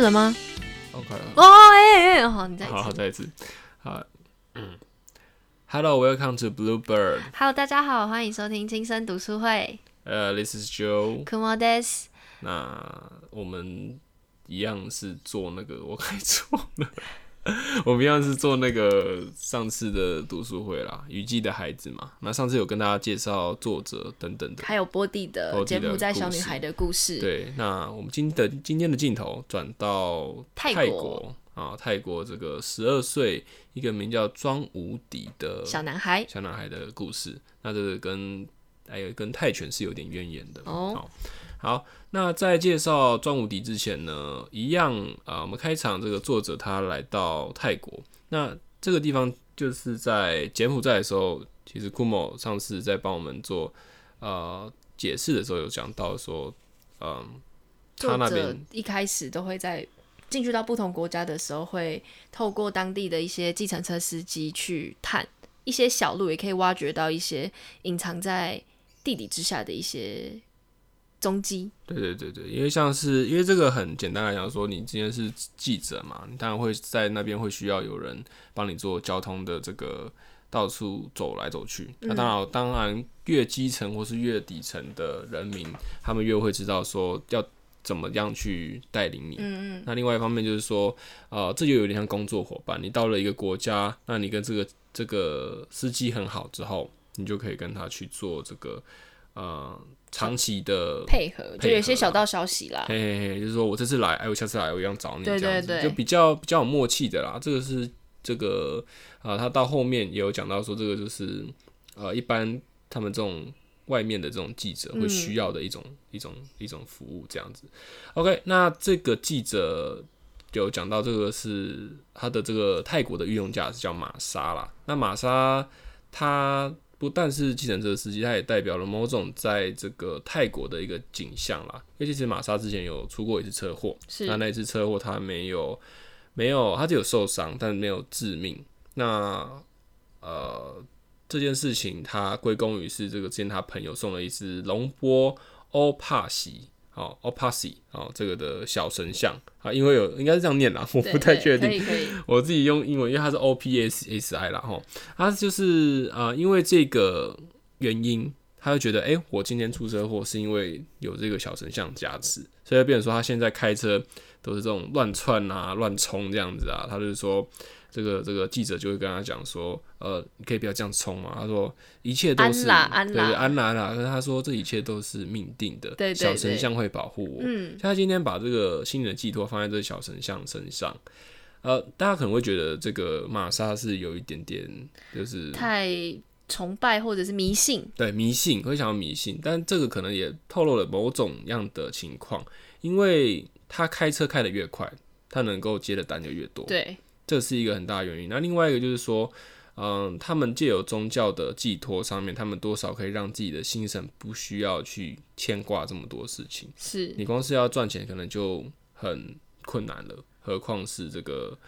了吗？OK 了，哦，哎、哎，好，你再好，好，再一次，好，嗯，Hello，Welcome to Bluebird，Hello，大家好，欢迎收听轻声读书会。呃、t h i s is Joe，Come on, des。那我们一样是做那个，我该做了。我们一样是做那个上次的读书会啦，《雨季的孩子》嘛。那上次有跟大家介绍作者等等的，还有波蒂的柬埔寨小女孩的故事。对。那我们今的今天的镜头转到泰泰国啊，泰国这个十二岁一个名叫庄无敌的小男孩。小男孩的故事。那这个跟还有跟泰拳是有点渊源的哦好，那在介绍庄无敌之前呢，一样啊、我们开场这个作者他来到泰国，那这个地方就是在柬埔寨的时候，其实 Kumo 上次在帮我们做呃解释的时候有讲到说，嗯，他那边一开始都会在进去到不同国家的时候，会透过当地的一些计程车司机去探一些小路，也可以挖掘到一些隐藏在地底之下的一些踪迹。对对对对，因为像是因为这个很简单来讲说，你今天是记者嘛，你当然会在那边会需要有人帮你做交通的这个到处走来走去。那当然，当然越基层或是越底层的人民，他们越会知道说要怎么样去带领你。嗯嗯，那另外一方面就是说，呃，这就有点像工作伙伴。你到了一个国家，那你跟这个这个司机很好之后，你就可以跟他去做这个呃长期的配合就有些小道消息啦。嘿嘿嘿，就是说我这次来，哎，我下次来我一样找你，对对对就比较比较有默契的啦。这个是这个啊、他到后面也有讲到说，这个就是呃，一般他们这种外面的这种记者会需要的一种、一种一种服务这样子。OK，那这个记者有讲到这个是他的这个泰国的御用驾驶叫玛莎啦。那玛莎他不但是计程车司机，他也代表了某种在这个泰国的一个景象啦。因为其实玛莎之前有出过一次车祸，是那那一次车祸他没有没有，他只有受伤，但没有致命。那呃这件事情他归功于是这个之前他朋友送了一只龙波欧帕西。哦 o p a s i 哦，这个的小神像啊，因为有应该是这样念啦，我不太确定我自己用英文，因为它是 O P S S I 啦，吼，它就是呃，因为这个原因，他就觉得，哎、我今天出车祸是因为有这个小神像加持，所以变成说他现在开车都是这种乱窜啊、乱冲这样子啊，他就是说。这个这个记者就会跟他讲说，呃，你可以不要这样冲嘛。他说一切都是安啦安啦对对安啦啦。可是他说这一切都是命定的，小神像会保护我。嗯，像他今天把这个心灵的寄托放在这个小神像身上，呃，大家可能会觉得这个玛莎是有一点点就是太崇拜或者是迷信。对迷信，会想要迷信，但这个可能也透露了某种样的情况，因为他开车开得越快，他能够接的单就越多，对，这是一个很大的原因。那另外一个就是说，嗯，他们借由宗教的寄托上面，他们多少可以让自己的心神不需要去牵挂这么多事情。是你光是要赚钱，可能就很困难了，何况是这个，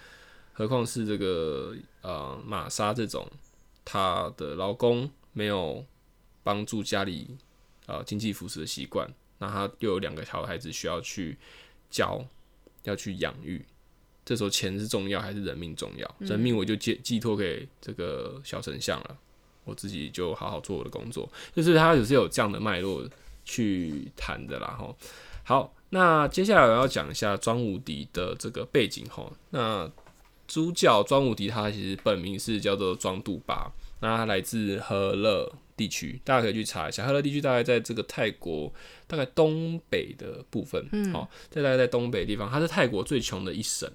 何况是这个呃玛莎这种，她的老公没有帮助家里呃经济扶持的习惯，那她又有两个小孩子需要去教，要去养育。这时候钱是重要还是人命重要？人命我就寄寄托给这个小丞相了，我自己就好好做我的工作。就是他也是有这样的脉络去谈的啦，吼。好，那接下来我要讲一下庄无敌的这个背景吼。那主角庄无敌他其实本名是叫做庄杜巴，那他来自和乐地区，大家可以去查一下。和乐地区大概在这个泰国大概东北的部分，嗯，好，在大概在东北的地方，它是泰国最穷的一省。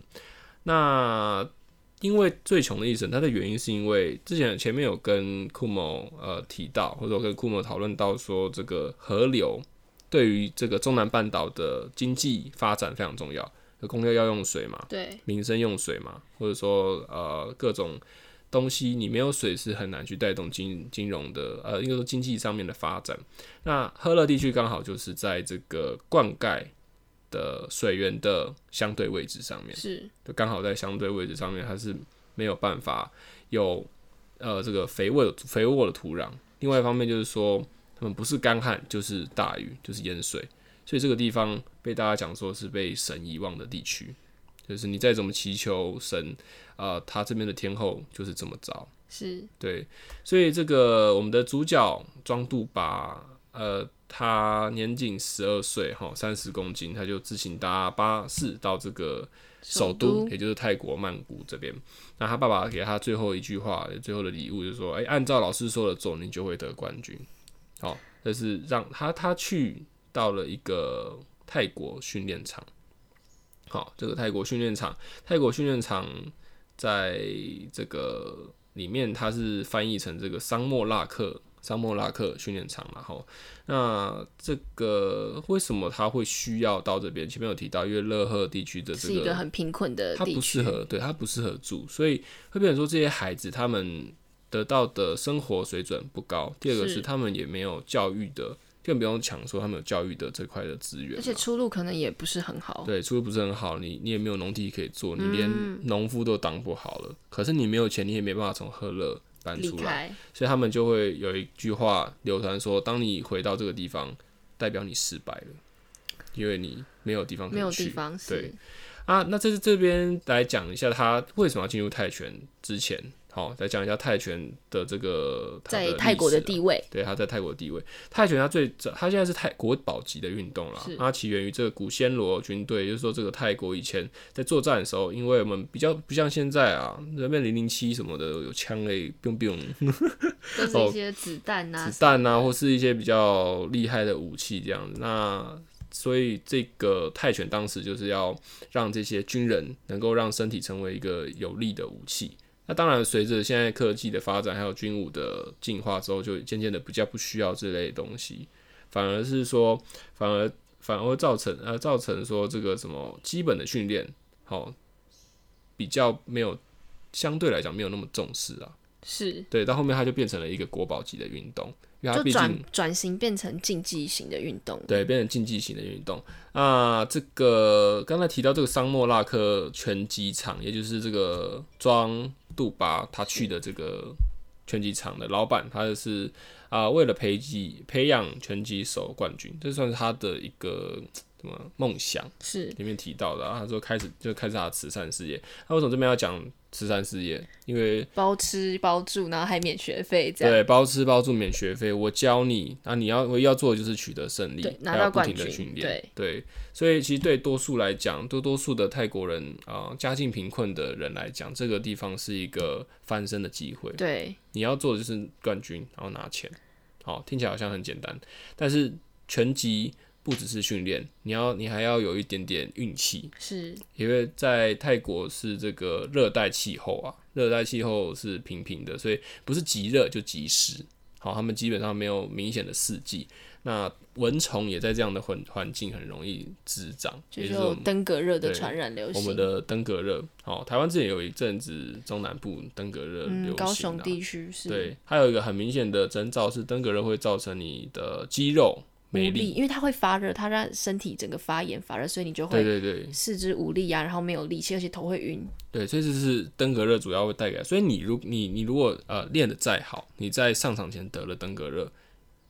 那因为最穷的一省，它的原因是因为之前前面有跟库某呃提到，或者说跟库某讨论到说，这个河流对于这个中南半岛的经济发展非常重要。有工业要用水嘛，对，民生用水嘛，或者说呃各种东西，你没有水是很难去带动金金融的呃，应该说经济上面的发展。那赫勒地区刚好就是在这个灌溉的水源的相对位置上面，是就刚好在相对位置上面，它是没有办法有呃这个肥沃的肥沃的土壤。另外一方面就是说，他们不是干旱就是大雨，就是淹水，所以这个地方被大家讲说是被神遗忘的地区，就是你再怎么祈求神，啊、他这边的天后就是这么着。是对，所以这个我们的主角庄杜巴，呃，他年仅十二岁，哈，三十公斤，他就自行搭巴士到这个首都也就是泰国曼谷这边。那他爸爸给他最后一句话，最后的礼物就是说，哎、按照老师说的做，你就会得冠军。好，这是让他他去到了一个泰国训练场。好，这个泰国训练场，泰国训练场在这个里面，它是翻译成这个桑莫拉克桑莫拉克训练场嘛。哈，那这个为什么他会需要到这边？前面有提到，因为乐赫地区的这是一个很贫困的它地区，不适合，对，它不适合住，所以会变成说这些孩子他们得到的生活水准不高。第二个是是他们也没有教育的，更不用抢说他们有教育的这块的资源嘛，而且出路可能也不是很好。对，出路不是很好，你你也没有农地可以做，你嗯连农夫都当不好了。可是你没有钱，你也没办法从赫勒搬出来，所以他们就会有一句话流传说：当你回到这个地方，代表你失败了，因为你没有地方可以去。没有地方对啊，那这是这边来讲一下他为什么要进入泰拳之前，好，再讲一下泰拳的这个在泰国的地位对，它在泰国的地位。泰拳它最早，它现在是泰国宝级的运动啦是。它起源于这个古暹罗军队，也就是说，这个泰国以前在作战的时候，因为我们比较不像现在啊，人面零零七什么的有枪诶，biu biu 都是一些子弹啊，子弹啊，或是一些比较厉害的武器这样子。那所以这个泰拳当时就是要让这些军人能够让身体成为一个有力的武器。那当然，随着现在科技的发展，还有军武的进化之后，就渐渐的比较不需要这类东西，反而是说，反而反而会造成呃造成说这个什么基本的训练，好、比较没有相对来讲没有那么重视啊。是。对，到后面它就变成了一个国宝级的运动，就转转型变成竞技型的运动。对变成竞技型的运动那。这个刚才提到这个桑莫拉克拳击场，也就是这个庄杜巴他去的这个拳击场的老板，他就是啊、为了培击培养拳击手冠军，这算是他的一个什么梦想。是里面提到的、啊，他说开始就开始他的慈善事业。那为什么这边要讲慈善事业？因为包吃包住，然后还免学费，这样对，包吃包住免学费，我教你，那，你要唯一要做的就是取得胜利对，拿到冠军停的训练，对对，所以其实对多数来讲，多多数的泰国人啊、家境贫困的人来讲，这个地方是一个翻身的机会。对你要做的就是冠军，然后拿钱，好，听起来好像很简单，但是拳击不只是训练，你要你还要有一点点运气，是因为在泰国是这个热带气候啊，热带气候是平平的，所以不是极热就极湿。好，他们基本上没有明显的四季。那蚊虫也在这样的环环境很容易滋长，就也就是是我们有登革热的传染流行。我们的登革热。好，台湾之前有一阵子中南部登革热流行、啊嗯，高雄地区是对，还有一个很明显的征兆是登革热会造成你的肌肉没无力，因为它会发热，它让身体整个发炎发热，所以你就会对对四肢无力啊，然后没有力气，而且头会晕。对，所以这是登革热主要会带给来。所以你如你你如果呃练的再好，你在上场前得了登革热，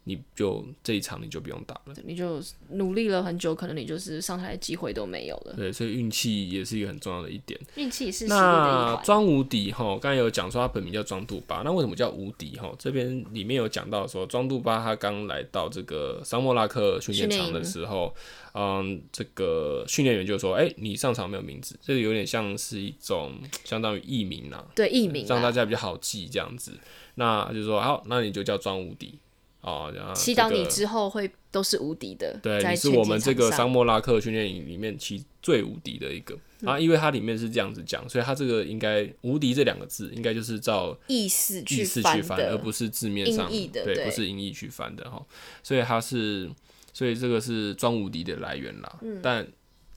你就这一场你就不用打了。你就努力了很久，可能你就是上台的机会都没有了。对，所以运气也是一个很重要的一点。运气是。那庄无敌哈，刚才有讲说他本名叫庄杜巴，那为什么叫无敌哈？这边里面有讲到说，庄杜巴他刚来到这个桑莫拉克训练场的时候，嗯，这个训练员就说：“哎、你上场没有名字，这个有点像是一种相当于艺名呐、对艺名让大啊，家比较好记这样子。那就说好，那你就叫庄无敌哦，然后祈祷你之后会都是无敌的。对，你是我们这个桑莫拉克训练营里面其最无敌的一个、啊，因为它里面是这样子讲，所以它这个应该“无敌”这两个字应该就是照意思意去思去翻，而不是字面上的对，不是音译去翻的哈。所以它是，所以这个是装无敌的来源啦。嗯但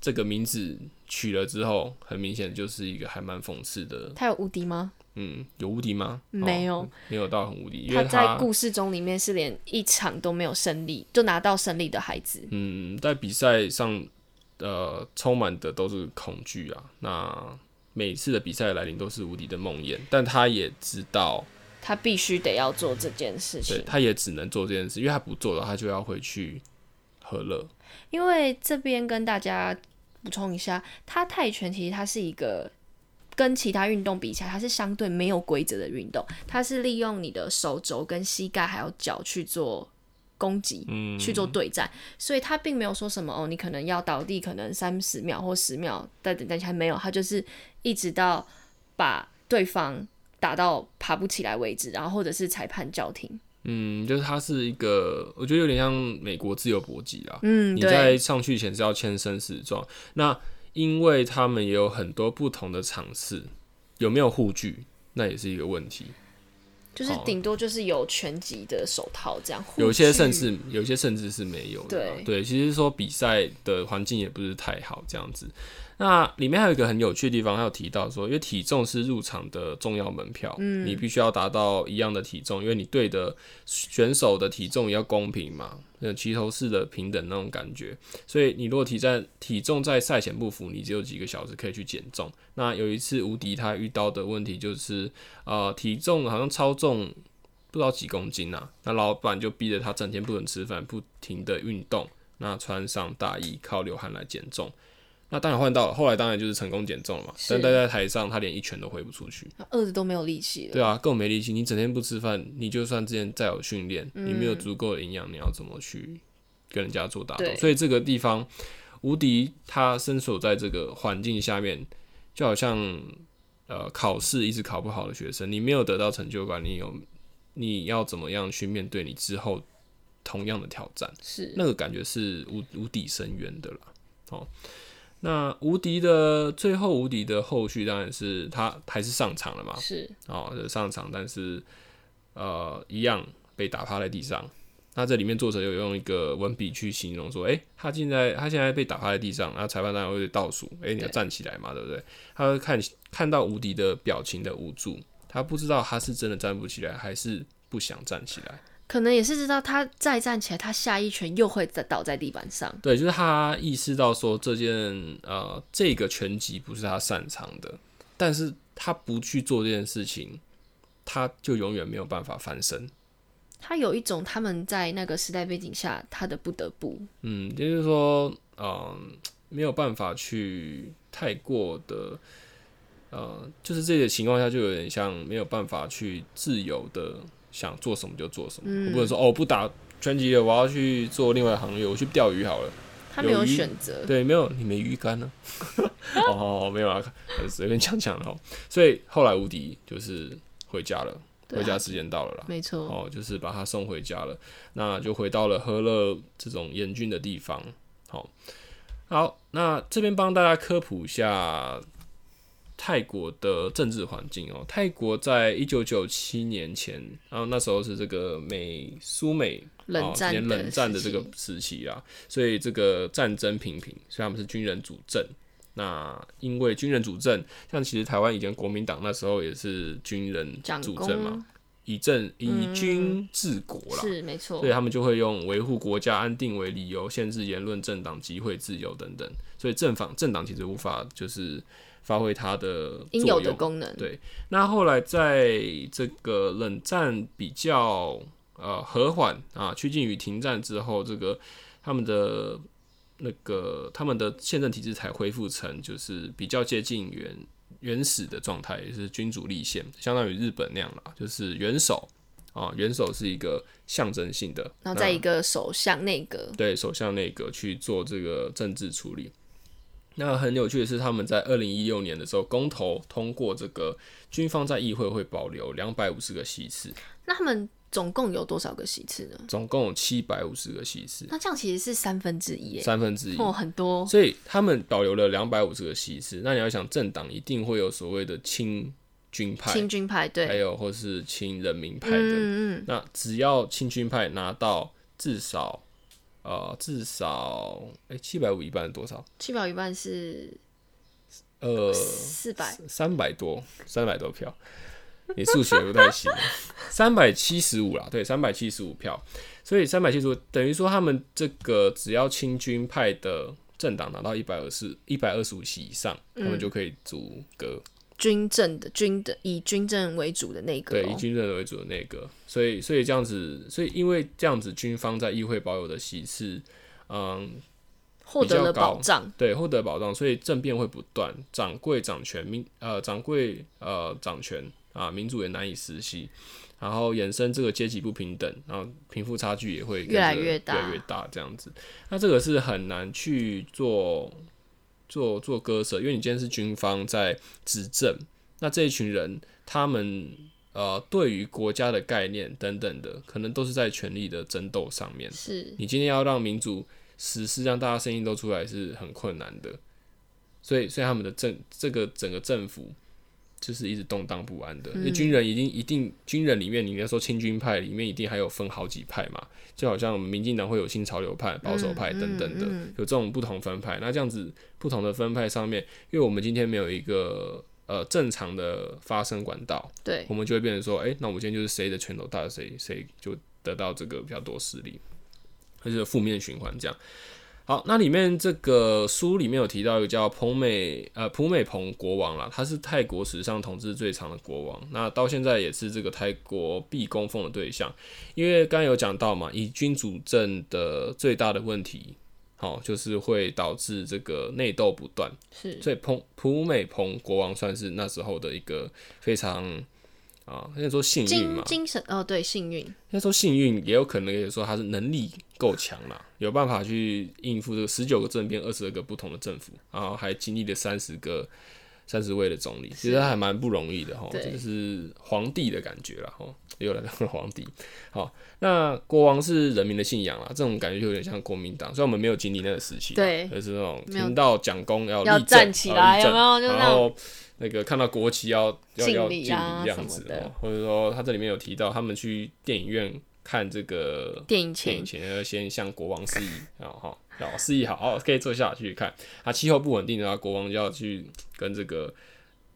这个名字取了之后，很明显就是一个还蛮讽刺的。他有无敌吗？嗯，有无敌吗？没有哦没有到很无敌，他在故事中里面是连一场都没有胜利，就拿到胜利的孩子。嗯，在比赛上，呃，充满的都是恐惧啊。那每次的比赛来临都是无敌的梦魇，但他也知道，他必须得要做这件事对，情。他也只能做这件事，因为他不做的话，他就要回去和乐。因为这边跟大家补充一下，它泰拳其实它是一个跟其他运动比起来，它是相对没有规则的运动，它是利用你的手肘跟膝盖还有脚去做。攻击，嗯，去做对战，所以他并没有说什么哦，你可能要倒地，可能三十秒或十秒但等等，还没有，他就是一直到把对方打到爬不起来为止，然后或者是裁判叫停。嗯，就是它是一个，我觉得有点像美国自由搏击啦。嗯，你在上去前是要签生死状，那因为他们也有很多不同的场次，有没有护具，那也是一个问题。就是顶多就是有拳击的手套这样，有些甚至有些甚至是没有的。对对，其实说比赛的环境也不是太好这样子。那里面还有一个很有趣的地方，还有提到说，因为体重是入场的重要门票，嗯，你必须要达到一样的体重，因为你对的选手的体重也要公平嘛，那齐头式的平等那种感觉。所以你如果体在体重在赛前不符，你只有几个小时可以去减重。那有一次无敌他遇到的问题就是，呃，体重好像超重不知道几公斤啊，那老板就逼着他整天不能吃饭，不停的运动，那穿上大衣靠流汗来减重。那当然换到了，后来当然就是成功减重了嘛。但待在台上，他连一拳都挥不出去，饿的都没有力气了。对啊，更没力气。你整天不吃饭，你就算之前再有训练，你没有足够的营养，你要怎么去跟人家做打斗？所以这个地方，无敌他身处在这个环境下面，就好像呃考试一直考不好的学生，你没有得到成就感，你有你要怎么样去面对你之后同样的挑战？是那个感觉是无无底深渊的了。哦。那无敌的最后，无敌的后续当然是他还是上场了嘛？是哦，上场，但是呃，一样被打趴在地上。那这里面作者有用一个文笔去形容说，哎，他现在他现在被打趴在地上，然后裁判当然会倒数，哎，你要站起来嘛，对不对？他会看看到无敌的表情的无助，他不知道他是真的站不起来，还是不想站起来。可能也是知道他再站起来，他下一拳又会再倒在地板上。对，就是他意识到说这件呃这个拳击不是他擅长的，但是他不去做这件事情，他就永远没有办法翻身。他有一种他们在那个时代背景下他的不得不，嗯，就是说嗯没有办法去太过的呃，就是这个情况下就有点像没有办法去自由的。想做什么就做什么，我不能说哦不打拳击了，我要去做另外行业，我去钓鱼好了。他没有选择，对，没有，你没鱼竿呢。哦，没有啊，随便讲讲了。所以后来无敌就是回家了，回家时间到了啦。没错，哦，就是把他送回家了，那就回到了喝了这种严峻的地方。好，好，那这边帮大家科普一下。泰国的政治环境哦，泰国在一九九七年前，然后那时候是这个美苏美冷战冷战的这个时期。啊，所以这个战争频频，所以他们是军人主政。那因为军人主政，像其实台湾以前国民党那时候也是军人主政嘛，以政以军治国啦，是没错，所以他们就会用维护国家安定为理由，限制言论、政党集会自由等等，所以政党政党其实无法就是。发挥它的应有的功能。对，那后来在这个冷战比较呃和缓啊，趋近于停战之后，这个他们的那个他们的宪政体制才恢复成就是比较接近原原始的状态，也是君主立宪，相当于日本那样了，就是元首啊，元首是一个象征性的，然后在一个首相内阁，对，首相内阁去做这个政治处理。那很有趣的是，他们在二零一六年的时候公投通过这个军方在议会会保留两百五十个席次。那他们总共有多少个席次呢？总共有七百五十个席次。那这样其实是三分之一，三分之一哦，很多。所以他们保留了两百五十个席次。那你要想，政党一定会有所谓的亲军派、亲军派对，还有或是亲人民派的。嗯嗯。那只要亲军派拿到至少。呃，至少哎，七百五一半是多少？七百五一半是呃四百三百多，三百多票。你数学不太行，三百七十五啦，对，三百七十五票。所以三百七十五等于说，他们这个只要清军派的政党拿到一百二十一百二十五席以上，他们就可以组阁。军政的军的以军政为主的那个，对，以军政为主的那个，所以所以这样子，所以因为这样子，军方在议会保有的席次，嗯，获得了保障，对，获得保障，所以政变会不断，掌柜掌权，民呃掌柜呃掌权啊，民主也难以实现，然后衍生这个阶级不平等，然后贫富差距也会越来越大，越来越大这样子。那这个是很难去做做做割舍，因为你今天是军方在执政，那这一群人他们呃对于国家的概念等等的，可能都是在权力的争斗上面。是你今天要让民主。实施让大家声音都出来是很困难的，所以所以他们的政这个整个政府就是一直动荡不安的。因为军人一定一定军人里面，你应该说清军派里面一定还有分好几派嘛，就好像民进党会有新潮流派、保守派等等的，有这种不同分派。那这样子不同的分派上面，因为我们今天没有一个呃正常的发声管道，对，我们就会变成说，哎，那我们今天就是谁的拳头大，谁谁就得到这个比较多势力。就是负面循环这样。好，那里面这个书里面有提到一个叫彭美呃普美蓬国王啦，他是泰国史上统治最长的国王，那到现在也是这个泰国必供奉的对象。因为刚刚有讲到嘛，以君主政的最大的问题，好就是会导致这个内斗不断。是，所以彭普美蓬国王算是那时候的一个非常。啊，应该说幸运嘛，精神哦，对，幸运。应该说幸运，也有可能也说他是能力够强啦，有办法去应付这个十九个政变、二十二个不同的政府，然后还经历了三十个、三十位的总理，其实还蛮不容易的哈，就是皇帝的感觉了哈，又来当皇帝。好，那国王是人民的信仰啊，这种感觉就有点像国民党，虽然我们没有经历那个时期，对，而是那种听到蒋公要要站起来，有没有？然后。那个看到国旗要要要敬礼这样子哦，或者说他这里面有提到，他们去电影院看这个电影前要先向国王示意，然后哈，然示意好，哦，可以坐下去看。啊，气候不稳定的话，国王就要去跟这个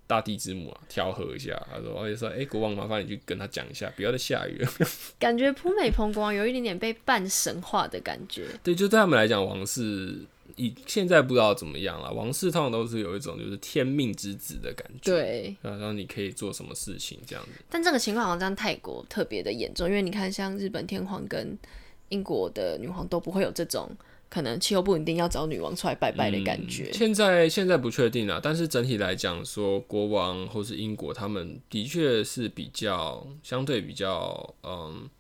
大地之母啊调和一下。他说，而且说，哎，国王麻烦你去跟他讲一下，不要再下雨了。感觉普美蓬国王有一点点被半神话的感觉。对，就对他们来讲，王室。以现在不知道怎么样了，王室通常都是有一种就是天命之子的感觉，对，然后你可以做什么事情这样子。但这个情况好像在泰国特别的严重，因为你看，像日本天皇跟英国的女皇都不会有这种可能气候不稳定要找女王出来拜拜的感觉。现在现在不确定了，但是整体来讲说，国王或是英国他们的确是比较相对比较嗯。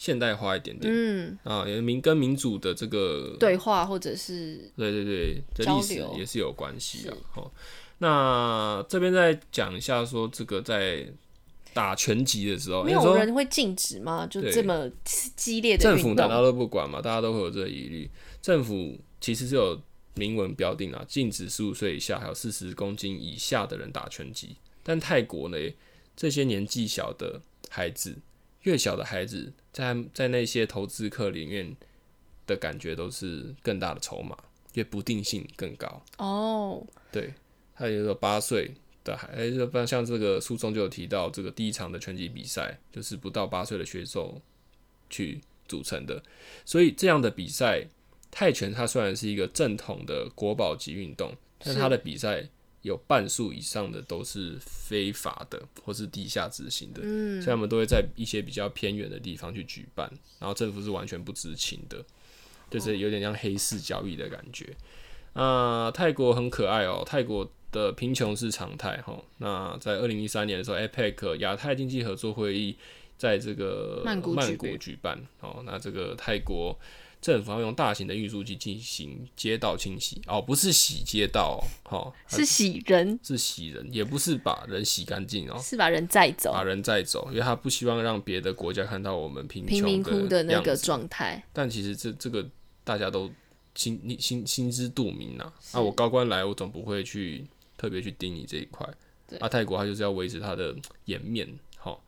现代化一点点，嗯啊，民跟民主的这个对话或者是对对对的历史也是有关系的。好，那这边再讲一下，说这个在打拳击的时候，没有人会禁止吗？就这么激烈的政府难道都不管吗？大家都会有这个疑虑。政府其实是有明文标定啊，禁止十五岁以下还有四十公斤以下的人打拳击。但泰国呢，这些年纪小的孩子。越小的孩子，在在那些投资客里面的感觉都是更大的筹码，越不定性更高。哦，对，他有个八岁的孩，哎，就像这个书中就有提到，这个第一场的拳击比赛就是不到八岁的选手去组成的，所以这样的比赛，泰拳它虽然是一个正统的国宝级运动，但它的比赛。有半数以上的都是非法的，或是地下执行的，嗯所以他们都会在一些比较偏远的地方去举办，然后政府是完全不知情的，就是有点像黑市交易的感觉。啊，泰国很可爱哦，泰国的贫穷是常态哈。那在二零一三年的时候，APEC 亚太经济合作会议在这个曼谷举办，哦，那这个泰国。政府要用大型的运输机进行街道清洗哦，不是洗街道哦，是洗人，是洗人，也不是把人洗干净哦，是把人载走，把人载走，因为他不希望让别的国家看到我们贫贫民窟的那个状态。但其实这这个大家都心心心知肚明呐。啊，我高官来，我总不会去特别去盯你这一块。啊，泰国他就是要维持他的颜面。好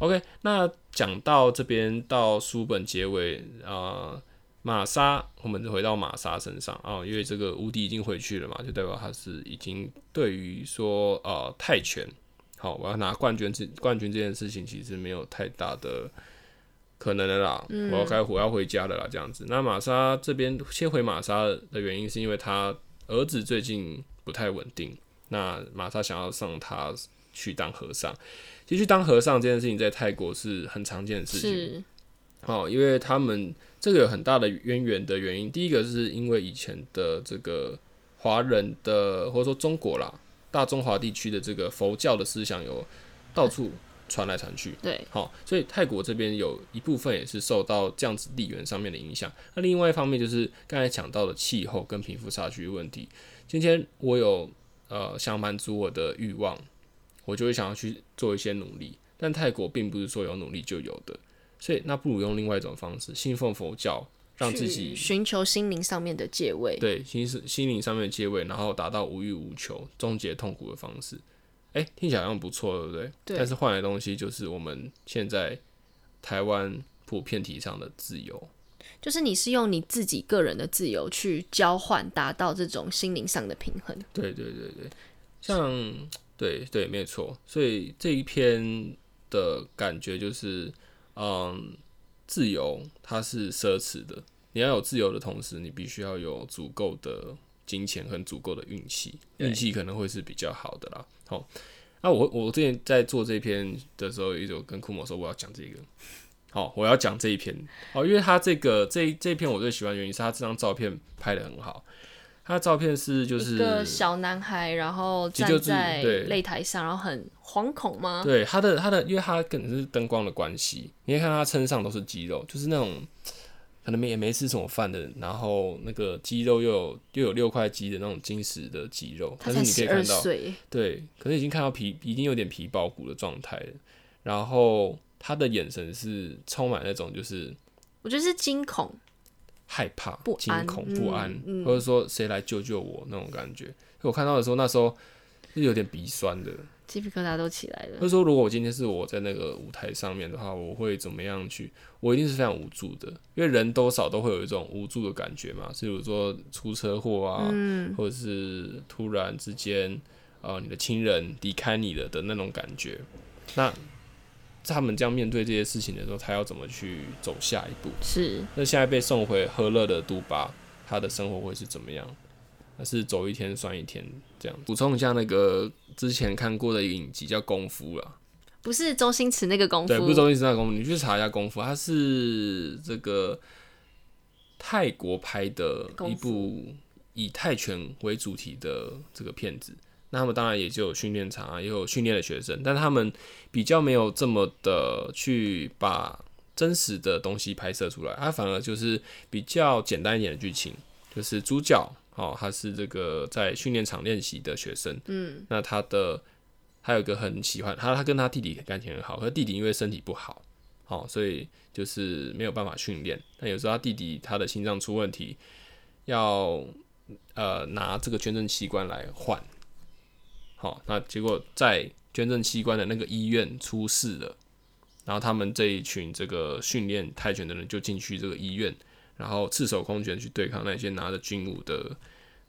，OK，那讲到这边到书本结尾啊。玛莎，我们回到玛莎身上啊，因为这个无敌已经回去了嘛，就代表他是已经对于说呃泰拳，好，我要拿冠军这冠军这件事情，其实没有太大的可能的啦。我要开我要回家的啦，这样子。那玛莎这边先回玛莎的原因，是因为他儿子最近不太稳定，那玛莎想要上他去当和尚。其实当和尚这件事情在泰国是很常见的事情。哦，因为他们这个有很大的渊源的原因，第一个是因为以前的这个华人的或者说中国啦，大中华地区的这个佛教的思想有到处传来传去，对，好，所以泰国这边有一部分也是受到这样子地缘上面的影响。那另外一方面就是刚才讲到的气候跟贫富差距问题。今天我有呃想满足我的欲望，我就会想要去做一些努力。但泰国并不是说有努力就有的，所以那不如用另外一种方式，信奉佛教，让自己寻求心灵上面的借位。对心是心灵上面的戒位，然后达到无欲无求、终结痛苦的方式。哎、听起来好像不错，对不对？对但是换来的东西就是我们现在台湾普遍提倡的自由。就是你是用你自己个人的自由去交换，达到这种心灵上的平衡。对对对对，像对对没错，所以这一篇的感觉就是，嗯，自由它是奢侈的，你要有自由的同时，你必须要有足够的金钱和足够的运气，运气可能会是比较好的啦。好，那我我之前在做这篇的时候，也有跟库某说我要讲这个。好，我要讲这一篇。哦，因为他这个这这一篇我最喜欢的原因是他这张照片拍的很好。他的照片是就是一个小男孩，然后站在对擂台上，然后很惶恐吗？对他的他的，因为他可能是灯光的关系，你可以看他身上都是肌肉，就是那种可能没也没吃什么饭的，然后那个肌肉又有又有六块肌的那种金石的肌肉，他但是你可以看到，岁，对，可是已经看到皮已经有点皮包骨的状态了，然后他的眼神是充满那种就是我觉得是惊恐，害怕、不安惊恐、嗯不安，嗯或者说谁来救救我那种感觉。我看到的时候，那时候是有点鼻酸的。鸡皮疙瘩都起来了。或者说，如果我今天是我在那个舞台上面的话，我会怎么样去？我一定是非常无助的，因为人多少都会有一种无助的感觉嘛。比如说出车祸啊，嗯，或者是突然之间，呃，你的亲人离开你了的那种感觉。那他们这样面对这些事情的时候，他要怎么去走下一步？是那现在被送回和乐的杜巴，他的生活会是怎么样？那是走一天算一天这样。补充一下，那个之前看过的影集叫《功夫》啦，不是周星驰那个功夫？对，不是周星驰那个功夫，你去查一下功夫，它是这个泰国拍的一部以泰拳为主题的这个片子。那他们当然也就有训练场啊，也有训练的学生，但他们比较没有这么的去把真实的东西拍摄出来，它反而就是比较简单一点的剧情，就是主角哦，他是这个在训练场练习的学生，嗯，那他的他有一个很喜欢他，他跟他弟弟感情很好，可弟弟因为身体不好，哦、所以就是没有办法训练。那有时候他弟弟他的心脏出问题，要呃拿这个捐赠器官来换，好、那结果在捐赠器官的那个医院出事了，然后他们这一群这个训练泰拳的人就进去这个医院，然后赤手空拳去对抗那些拿着军武的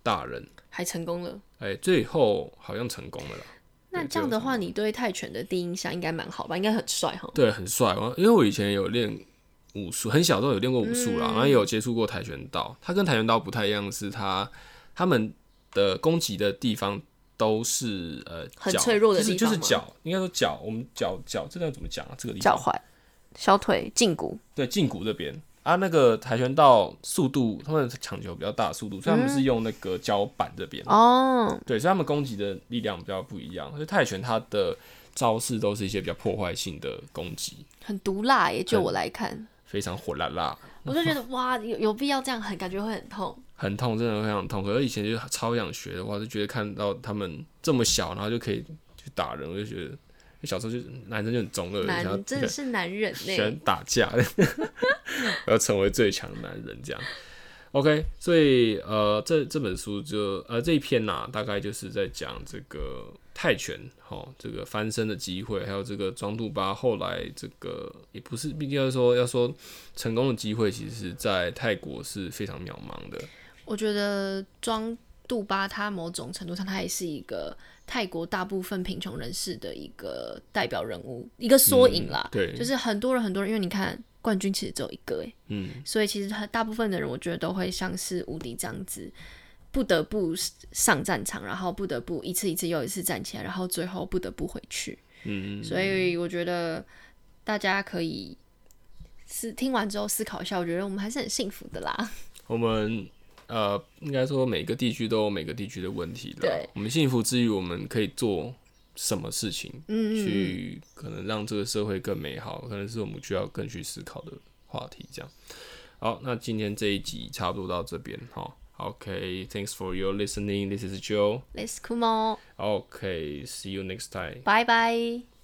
大人。还成功了。哎、最后好像成功了啦。那这样的话，你对泰拳的第一印象应该蛮好吧？应该很帅哈。对，很帅。我因为我以前有练武术，很小时候有练过武术啦，嗯然后也有接触过跆拳道。它跟跆拳道不太一样，是它他们的攻击的地方都是呃很脆弱的就是地方吗就是脚，应该说脚，我们脚脚这个要怎么讲啊？这个地方脚踝、小腿、胫骨，对胫骨这边啊，那个跆拳道速度，他们抢球比较大的速度，所以他们是用那个脚板这边。哦，对，所以他们攻击的力量比较不一样。所以泰拳它的招式都是一些比较破坏性的攻击，很毒辣耶！就我来看，非常火辣辣，我就觉得哇，有有必要这样很感觉会很痛。很痛，真的非常痛。可是以前就超想学的话，就觉得看到他们这么小，然后就可以去打人，我就觉得小时候就男生就很中二，男真的是男人 喜欢，打架，我要成为最强的男人这样。OK，所以呃，这这本书就呃这一篇呐、大概就是在讲这个泰拳，哈，这个翻身的机会，还有这个庄杜巴后来这个也不是，毕竟要说要说成功的机会，其实是在泰国是非常渺茫的。我觉得庄杜巴他某种程度上，他也是一个泰国大部分贫穷人士的一个代表人物，一个缩影啦。对，就是很多人很多人，因为你看冠军其实只有一个诶，嗯，所以其实他大部分的人，我觉得都会像是无敌这样子，不得不上战场，然后不得不一次一次又一次站起来，然后最后不得不回去。嗯，所以我觉得大家可以思听完之后思考一下，我觉得我们还是很幸福的啦。我们呃，应该说每个地区都有每个地区的问题的。对，我们幸福之余，我们可以做什么事情，嗯去可能让这个社会更美好，可能是我们需要更去思考的话题。这样，好，那今天这一集差不多到这边哈。OK，thanks for your listening. This is Joe. This is Kumo. Okay, see you next time. 拜拜。